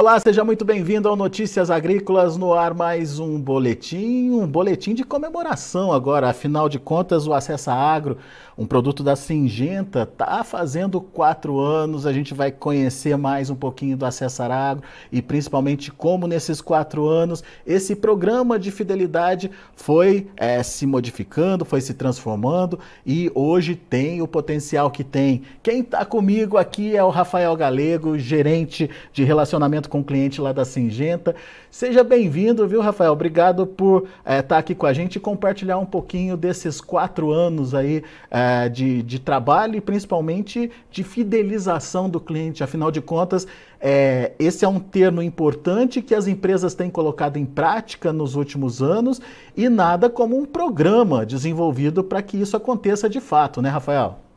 Olá, seja muito bem-vindo ao Notícias Agrícolas no ar mais um boletim, um boletim de comemoração agora. Afinal de contas, o Acessa Agro, um produto da Singenta, está fazendo quatro anos. A gente vai conhecer mais um pouquinho do Acessar Agro e principalmente como nesses quatro anos esse programa de fidelidade foi é, se modificando, foi se transformando e hoje tem o potencial que tem. Quem está comigo aqui é o Rafael Galego, gerente de relacionamento com o cliente lá da Singenta. Seja bem-vindo, viu, Rafael? Obrigado por estar é, tá aqui com a gente e compartilhar um pouquinho desses quatro anos aí é, de, de trabalho e principalmente de fidelização do cliente. Afinal de contas, é, esse é um termo importante que as empresas têm colocado em prática nos últimos anos e nada como um programa desenvolvido para que isso aconteça de fato, né, Rafael?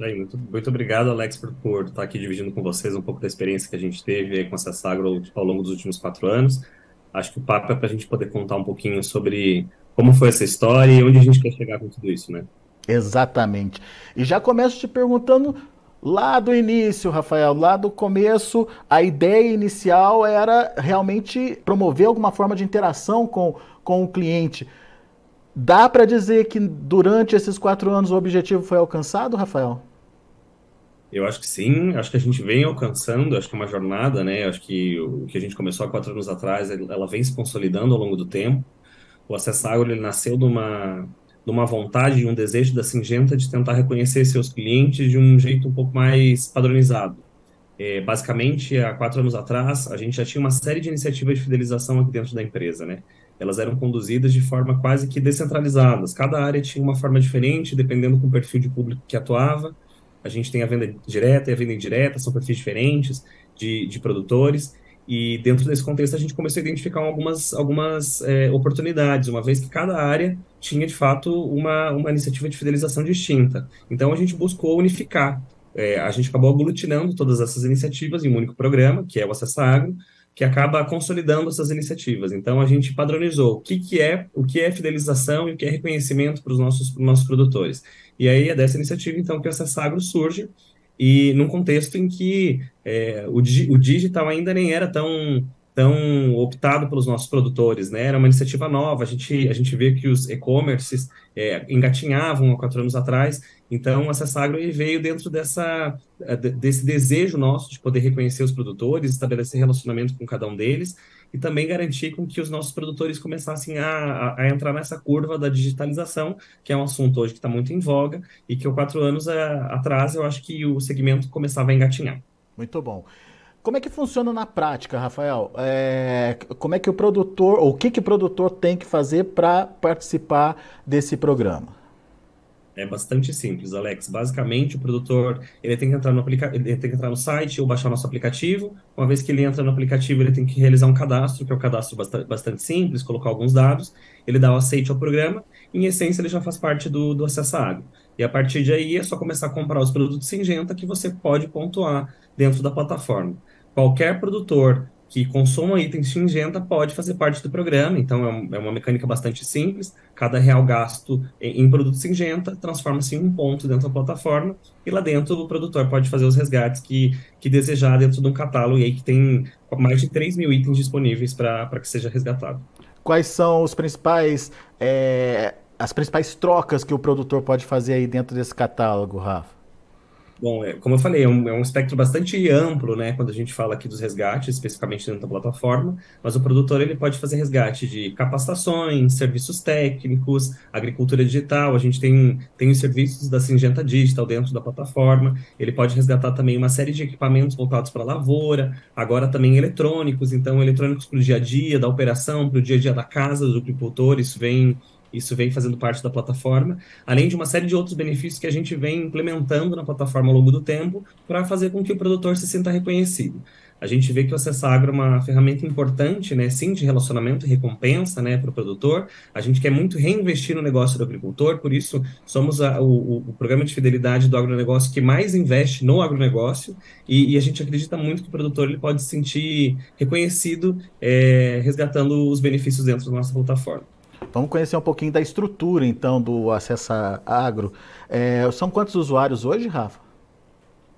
Aí, muito, muito obrigado, Alex, por, por estar aqui dividindo com vocês um pouco da experiência que a gente teve com essa Sagro ao longo dos últimos quatro anos. Acho que o papo é para a gente poder contar um pouquinho sobre como foi essa história e onde a gente quer chegar com tudo isso, né? Exatamente. E já começo te perguntando lá do início, Rafael, lá do começo, a ideia inicial era realmente promover alguma forma de interação com, com o cliente. Dá para dizer que durante esses quatro anos o objetivo foi alcançado, Rafael? Eu acho que sim, acho que a gente vem alcançando, acho que é uma jornada, né? Acho que o que a gente começou há quatro anos atrás, ela vem se consolidando ao longo do tempo. O Acessagro, ele nasceu de uma, de uma vontade e um desejo da Singenta de tentar reconhecer seus clientes de um jeito um pouco mais padronizado. É, basicamente, há quatro anos atrás, a gente já tinha uma série de iniciativas de fidelização aqui dentro da empresa, né? Elas eram conduzidas de forma quase que descentralizadas. Cada área tinha uma forma diferente, dependendo do perfil de público que atuava. A gente tem a venda direta e a venda indireta, são perfis diferentes de, de produtores. E dentro desse contexto a gente começou a identificar algumas, algumas é, oportunidades, uma vez que cada área tinha de fato uma, uma iniciativa de fidelização distinta. Então a gente buscou unificar. É, a gente acabou aglutinando todas essas iniciativas em um único programa, que é o Acessa Agro, que acaba consolidando essas iniciativas. Então a gente padronizou o que, que é o que é fidelização e o que é reconhecimento para os nossos, nossos produtores. E aí é dessa iniciativa então que o Acessagro surge e num contexto em que é, o, o digital ainda nem era tão tão optado pelos nossos produtores, né? Era uma iniciativa nova. A gente a gente vê que os e-commerces é, engatinhavam há quatro anos atrás. Então, o Acessagro veio dentro dessa é, desse desejo nosso de poder reconhecer os produtores, estabelecer relacionamento com cada um deles e também garantir com que os nossos produtores começassem a, a, a entrar nessa curva da digitalização, que é um assunto hoje que está muito em voga e que há quatro anos a, atrás eu acho que o segmento começava a engatinhar. Muito bom. Como é que funciona na prática, Rafael? É, como é que o produtor, ou o que, que o produtor tem que fazer para participar desse programa? É bastante simples, Alex. Basicamente, o produtor ele tem que entrar no aplica ele tem que entrar no site ou baixar nosso aplicativo. Uma vez que ele entra no aplicativo, ele tem que realizar um cadastro, que é um cadastro bastante, simples, colocar alguns dados. Ele dá o aceite ao programa. Em essência, ele já faz parte do, do acesso água. E a partir de aí é só começar a comprar os produtos Singenta que você pode pontuar dentro da plataforma. Qualquer produtor que consuma itens Singenta pode fazer parte do programa, então é, é uma mecânica bastante simples. Cada real gasto em, em produto Singenta transforma-se em um ponto dentro da plataforma e lá dentro o produtor pode fazer os resgates que, que desejar dentro de um catálogo e aí que tem mais de 3 mil itens disponíveis para que seja resgatado. Quais são os principais, é, as principais trocas que o produtor pode fazer aí dentro desse catálogo, Rafa? Bom, é, como eu falei, é um, é um, espectro bastante amplo, né, quando a gente fala aqui dos resgates, especificamente dentro da plataforma, mas o produtor ele pode fazer resgate de capacitações, serviços técnicos, agricultura digital, a gente tem, tem os serviços da Singenta Digital dentro da plataforma, ele pode resgatar também uma série de equipamentos voltados para a lavoura, agora também eletrônicos, então eletrônicos para o dia a dia, da operação, para o dia a dia da casa do agricultor, isso vem isso vem fazendo parte da plataforma, além de uma série de outros benefícios que a gente vem implementando na plataforma ao longo do tempo para fazer com que o produtor se sinta reconhecido. A gente vê que o Acessagro é uma ferramenta importante, né, sim, de relacionamento e recompensa, né, para o produtor. A gente quer muito reinvestir no negócio do agricultor, por isso somos a, o, o, programa de fidelidade do agronegócio que mais investe no agronegócio e, e, a gente acredita muito que o produtor ele pode se sentir reconhecido é, resgatando os benefícios dentro da nossa plataforma. Vamos conhecer um pouquinho da estrutura, então, do Acessa Agro. É, são quantos usuários hoje, Rafa?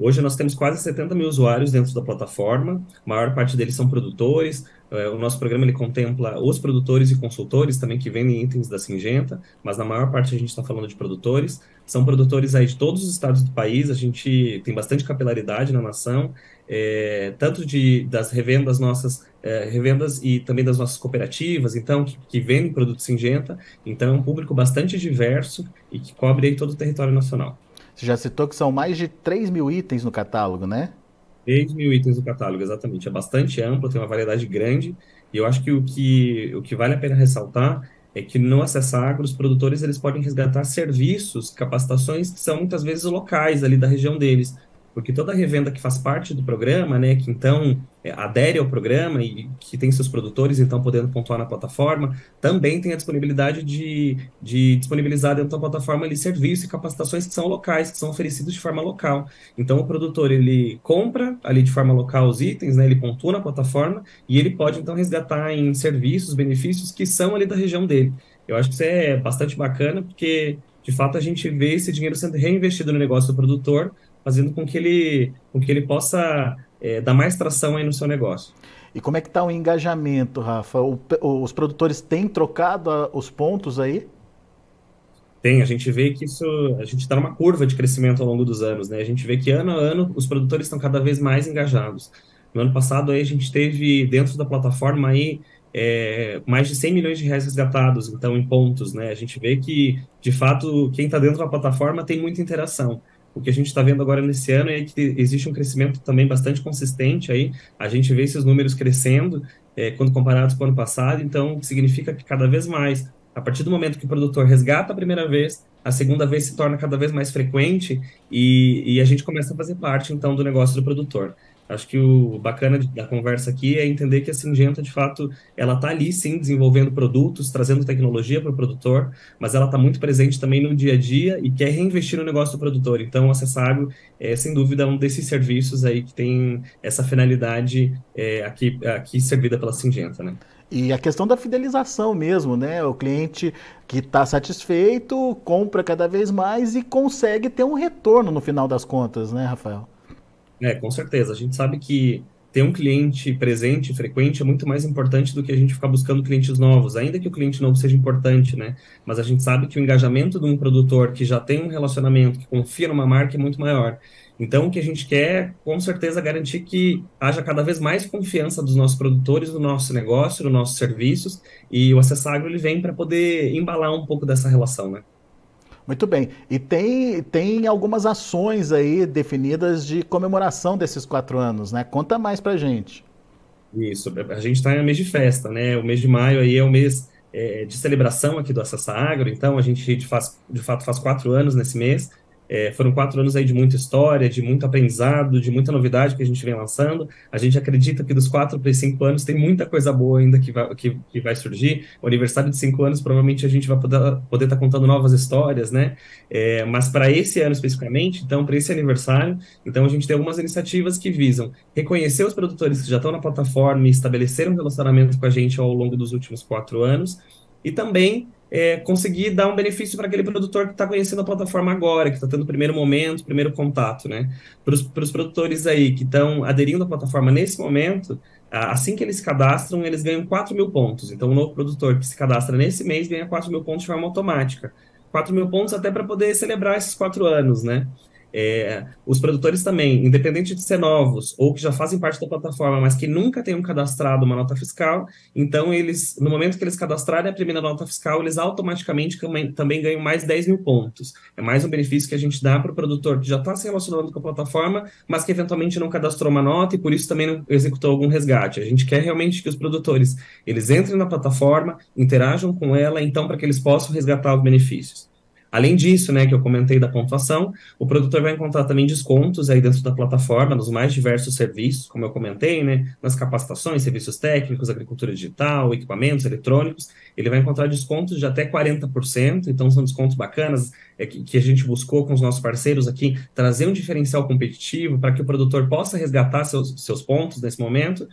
Hoje nós temos quase 70 mil usuários dentro da plataforma, a maior parte deles são produtores. É, o nosso programa ele contempla os produtores e consultores também que vendem itens da Singenta, mas na maior parte a gente está falando de produtores. São produtores aí de todos os estados do país, a gente tem bastante capilaridade na nação, é, tanto de, das revendas nossas, é, revendas e também das nossas cooperativas, então, que, que vendem produto Singenta. Então, é um público bastante diverso e que cobre aí todo o território nacional. Você já citou que são mais de 3 mil itens no catálogo, né? 3 mil itens no catálogo, exatamente. É bastante amplo, tem uma variedade grande. E eu acho que o que, o que vale a pena ressaltar é que no Acessar Agro, os produtores eles podem resgatar serviços, capacitações que são muitas vezes locais ali da região deles porque toda revenda que faz parte do programa, né, que então adere ao programa e que tem seus produtores, então podendo pontuar na plataforma, também tem a disponibilidade de, de disponibilizar dentro da plataforma ali serviços e capacitações que são locais, que são oferecidos de forma local. Então o produtor ele compra ali de forma local os itens, né, ele pontua na plataforma e ele pode então resgatar em serviços, benefícios que são ali da região dele. Eu acho que isso é bastante bacana porque de fato a gente vê esse dinheiro sendo reinvestido no negócio do produtor fazendo com que ele, com que ele possa é, dar mais tração aí no seu negócio. E como é que está o engajamento, Rafa? O, os produtores têm trocado a, os pontos aí? Tem, a gente vê que isso, a gente está numa curva de crescimento ao longo dos anos, né? A gente vê que ano a ano os produtores estão cada vez mais engajados. No ano passado aí a gente teve dentro da plataforma aí é, mais de 100 milhões de reais resgatados, então em pontos, né? A gente vê que de fato quem está dentro da plataforma tem muita interação. O que a gente está vendo agora nesse ano é que existe um crescimento também bastante consistente aí. A gente vê esses números crescendo é, quando comparados com o ano passado, então significa que cada vez mais, a partir do momento que o produtor resgata a primeira vez, a segunda vez se torna cada vez mais frequente e, e a gente começa a fazer parte então do negócio do produtor. Acho que o bacana da conversa aqui é entender que a Singenta, de fato, ela está ali, sim, desenvolvendo produtos, trazendo tecnologia para o produtor, mas ela está muito presente também no dia a dia e quer reinvestir no negócio do produtor. Então, o Acessagro é, sem dúvida, um desses serviços aí que tem essa finalidade é, aqui, aqui servida pela Singenta, né? E a questão da fidelização mesmo, né? O cliente que está satisfeito compra cada vez mais e consegue ter um retorno no final das contas, né, Rafael? É, com certeza. A gente sabe que ter um cliente presente, frequente, é muito mais importante do que a gente ficar buscando clientes novos, ainda que o cliente novo seja importante, né? Mas a gente sabe que o engajamento de um produtor que já tem um relacionamento, que confia numa marca, é muito maior. Então, o que a gente quer, com certeza, garantir que haja cada vez mais confiança dos nossos produtores no nosso negócio, nos nossos serviços, e o Acessagro ele vem para poder embalar um pouco dessa relação, né? Muito bem. E tem, tem algumas ações aí definidas de comemoração desses quatro anos, né? Conta mais pra gente. Isso, a gente está em mês de festa, né? O mês de maio aí é o mês é, de celebração aqui do Acessa Agro, então a gente faz, de fato faz quatro anos nesse mês. É, foram quatro anos aí de muita história, de muito aprendizado, de muita novidade que a gente vem lançando. A gente acredita que dos quatro para cinco anos tem muita coisa boa ainda que vai, que, que vai surgir. O aniversário de cinco anos, provavelmente a gente vai poder estar poder tá contando novas histórias, né? É, mas para esse ano especificamente, então, para esse aniversário, então a gente tem algumas iniciativas que visam reconhecer os produtores que já estão na plataforma e estabeleceram um relacionamento com a gente ao longo dos últimos quatro anos, e também é, conseguir dar um benefício para aquele produtor que está conhecendo a plataforma agora, que está tendo o primeiro momento, primeiro contato, né? Para os produtores aí que estão aderindo à plataforma nesse momento, assim que eles se cadastram, eles ganham 4 mil pontos. Então, o novo produtor que se cadastra nesse mês ganha 4 mil pontos de forma automática. 4 mil pontos até para poder celebrar esses quatro anos, né? É, os produtores também, independente de ser novos ou que já fazem parte da plataforma, mas que nunca tenham cadastrado uma nota fiscal, então eles, no momento que eles cadastrarem a primeira nota fiscal, eles automaticamente também ganham mais 10 mil pontos. É mais um benefício que a gente dá para o produtor que já está se relacionando com a plataforma, mas que eventualmente não cadastrou uma nota e por isso também não executou algum resgate. A gente quer realmente que os produtores eles entrem na plataforma, interajam com ela, então para que eles possam resgatar os benefícios. Além disso, né, que eu comentei da pontuação, o produtor vai encontrar também descontos aí dentro da plataforma, nos mais diversos serviços, como eu comentei, né, nas capacitações, serviços técnicos, agricultura digital, equipamentos eletrônicos, ele vai encontrar descontos de até 40%, então são descontos bacanas é, que, que a gente buscou com os nossos parceiros aqui, trazer um diferencial competitivo para que o produtor possa resgatar seus, seus pontos nesse momento,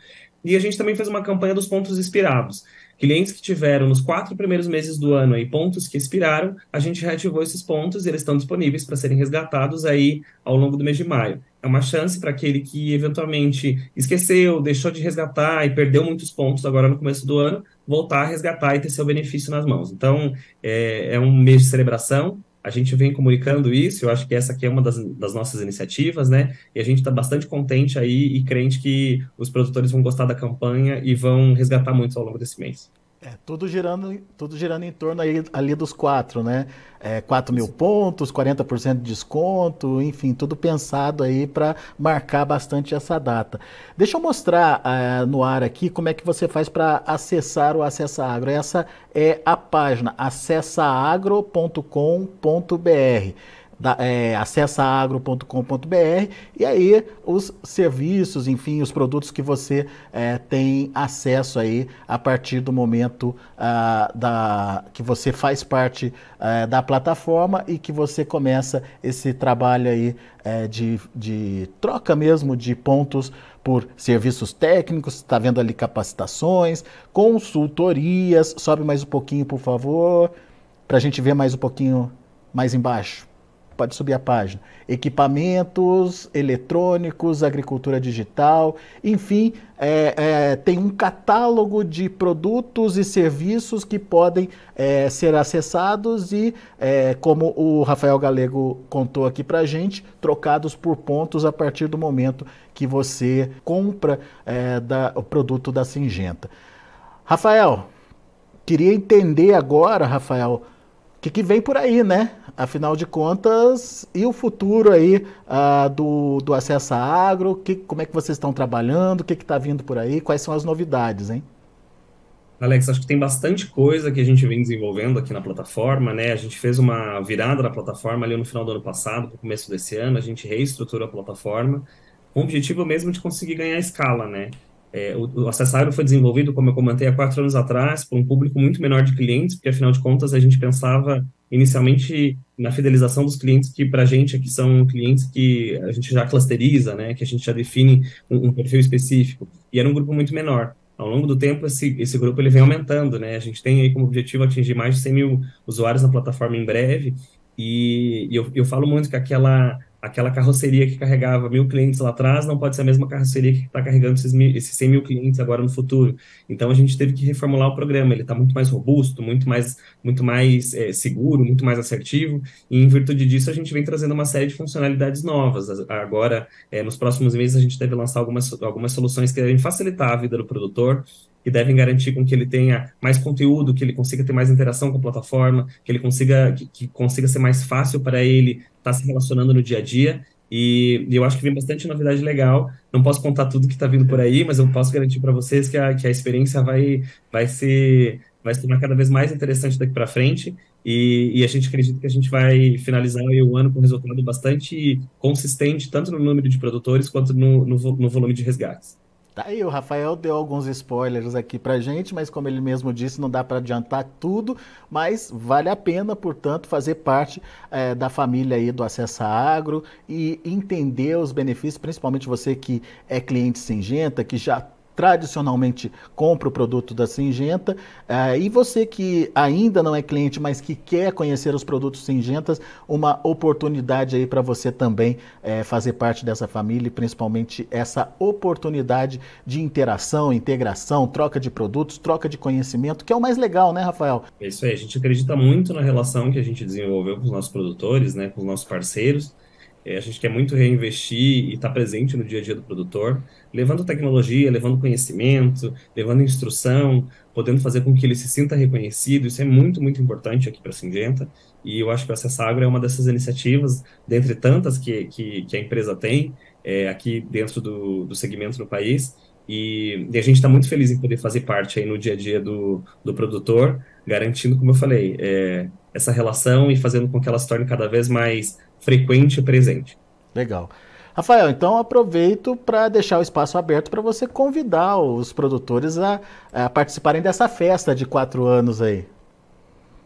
e a gente também fez uma campanha dos pontos expirados. Clientes que tiveram nos quatro primeiros meses do ano aí pontos que expiraram, a gente reativou esses pontos e eles estão disponíveis para serem resgatados aí ao longo do mês de maio. é uma chance para aquele que eventualmente esqueceu, deixou de resgatar e perdeu muitos pontos agora no começo do ano, voltar a resgatar e ter seu benefício nas mãos. Então, é, é um mês de celebração, a gente vem comunicando isso, eu acho que essa aqui é uma das, das nossas iniciativas, né? E a gente está bastante contente aí e crente que os produtores vão gostar da campanha e vão resgatar muito ao longo desse mês. É, tudo girando, tudo girando em torno aí, ali dos quatro, né? É, 4 mil pontos, 40% de desconto, enfim, tudo pensado aí para marcar bastante essa data. Deixa eu mostrar uh, no ar aqui como é que você faz para acessar o Acessa Agro. Essa é a página acessaagro.com.br da, é, acessaagro.com.br e aí os serviços, enfim, os produtos que você é, tem acesso aí a partir do momento ah, da, que você faz parte ah, da plataforma e que você começa esse trabalho aí é, de, de troca mesmo de pontos por serviços técnicos, está vendo ali capacitações, consultorias, sobe mais um pouquinho por favor, para a gente ver mais um pouquinho mais embaixo pode subir a página. Equipamentos eletrônicos, agricultura digital, enfim, é, é, tem um catálogo de produtos e serviços que podem é, ser acessados e, é, como o Rafael Galego contou aqui para gente, trocados por pontos a partir do momento que você compra é, da, o produto da Singenta. Rafael, queria entender agora, Rafael, o que, que, vem por aí, né? Afinal de contas, e o futuro aí uh, do, do Acesso Agro? Que, como é que vocês estão trabalhando? O que está vindo por aí? Quais são as novidades, hein? Alex, acho que tem bastante coisa que a gente vem desenvolvendo aqui na plataforma, né? A gente fez uma virada na plataforma ali no final do ano passado, para o começo desse ano, a gente reestruturou a plataforma com o objetivo mesmo de conseguir ganhar escala, né? É, o, o Acessário foi desenvolvido, como eu comentei, há quatro anos atrás, por um público muito menor de clientes, porque afinal de contas a gente pensava inicialmente na fidelização dos clientes que para a gente aqui são clientes que a gente já clusteriza, né, que a gente já define um, um, perfil específico, e era um grupo muito menor. Ao longo do tempo, esse, esse grupo ele vem aumentando, né, a gente tem aí como objetivo atingir mais de 100 mil usuários na plataforma em breve, e, e eu, eu falo muito que aquela aquela carroceria que carregava mil clientes lá atrás não pode ser a mesma carroceria que está carregando esses, mil, esses 100 mil clientes agora no futuro. Então a gente teve que reformular o programa. Ele está muito mais robusto, muito mais, muito mais é, seguro, muito mais assertivo. E em virtude disso a gente vem trazendo uma série de funcionalidades novas. Agora, é, nos próximos meses a gente deve lançar algumas, algumas soluções que devem facilitar a vida do produtor que devem garantir com que ele tenha mais conteúdo, que ele consiga ter mais interação com a plataforma, que ele consiga que, que consiga ser mais fácil para ele estar tá se relacionando no dia a dia. E, e, eu acho que vem bastante novidade legal. Não posso contar tudo que está vindo por aí, mas eu posso garantir para vocês que a, que a experiência vai, vai ser vai se tornar cada vez mais interessante daqui para frente. E, e, a gente acredita que a gente vai finalizar o ano com um resultado bastante consistente, tanto no número de produtores quanto no, no, no volume de resgates. Tá aí, o Rafael deu alguns spoilers aqui pra gente, mas como ele mesmo disse, não dá para adiantar tudo, mas vale a pena, portanto, fazer parte é, da família aí do Acessa Agro e entender os benefícios, principalmente você que é cliente Singenta, que já tradicionalmente compra o produto da Singenta. Uh, e você que ainda não é cliente, mas que quer conhecer os produtos Singentas, uma oportunidade aí para você também uh, fazer parte dessa família e principalmente essa oportunidade de interação, integração, troca de produtos, troca de conhecimento, que é o mais legal, né, Rafael? É isso aí, a gente acredita muito na relação que a gente desenvolveu com os nossos produtores, né, com os nossos parceiros. É, a gente quer muito reinvestir e estar tá presente no dia a dia do produtor, levando tecnologia, levando conhecimento, levando instrução, podendo fazer com que ele se sinta reconhecido. Isso é muito, muito importante aqui para a Singenta. E eu acho que o Acessa Agro é uma dessas iniciativas, dentre tantas que, que, que a empresa tem é, aqui dentro do, do segmento no país. E, e a gente está muito feliz em poder fazer parte aí no dia a dia do, do produtor, garantindo, como eu falei, é, essa relação e fazendo com que ela se torne cada vez mais frequente e presente. Legal. Rafael, então aproveito para deixar o espaço aberto para você convidar os produtores a, a, participarem dessa festa de quatro anos aí.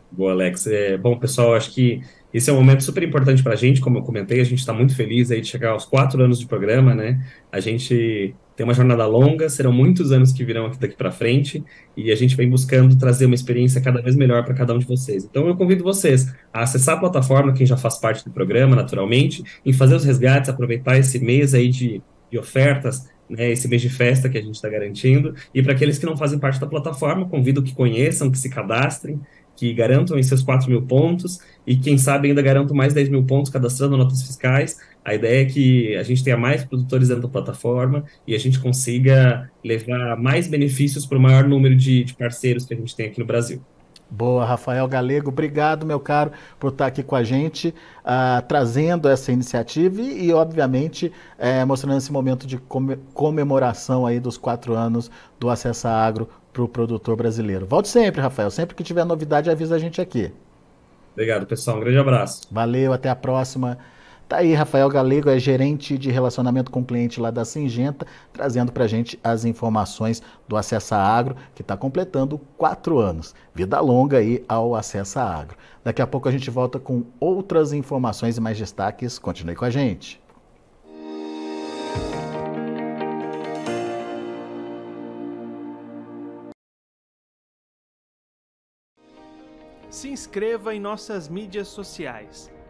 Boa, Alex. É, bom, pessoal, acho que esse é um momento super importante para a gente, como eu comentei, a gente está muito feliz aí de chegar aos quatro anos de programa, né? A gente tem uma jornada longa, serão muitos anos que virão aqui daqui para frente, e a gente vem buscando trazer uma experiência cada vez melhor para cada um de vocês. Então eu convido vocês a acessar a plataforma, quem já faz parte do programa, naturalmente, em fazer os resgates, aproveitar esse mês aí de, de ofertas, né, esse mês de festa que a gente está garantindo. E para aqueles que não fazem parte da plataforma, convido que conheçam, que se cadastrem, que garantam esses seus 4 mil pontos e, quem sabe, ainda garantam mais 10 mil pontos cadastrando notas fiscais. A ideia é que a gente tenha mais produtores dentro da plataforma e a gente consiga levar mais benefícios para o maior número de, de parceiros que a gente tem aqui no Brasil. Boa, Rafael Galego, obrigado, meu caro, por estar aqui com a gente, uh, trazendo essa iniciativa e, e obviamente, é, mostrando esse momento de comemoração aí dos quatro anos do Acessa Agro para o produtor brasileiro. Volte sempre, Rafael, sempre que tiver novidade, avisa a gente aqui. Obrigado, pessoal, um grande abraço. Valeu, até a próxima. Tá aí, Rafael Galego é gerente de relacionamento com cliente lá da Singenta, trazendo para a gente as informações do Acessa Agro, que está completando quatro anos. Vida longa aí ao Acessa Agro. Daqui a pouco a gente volta com outras informações e mais destaques. Continue com a gente. Se inscreva em nossas mídias sociais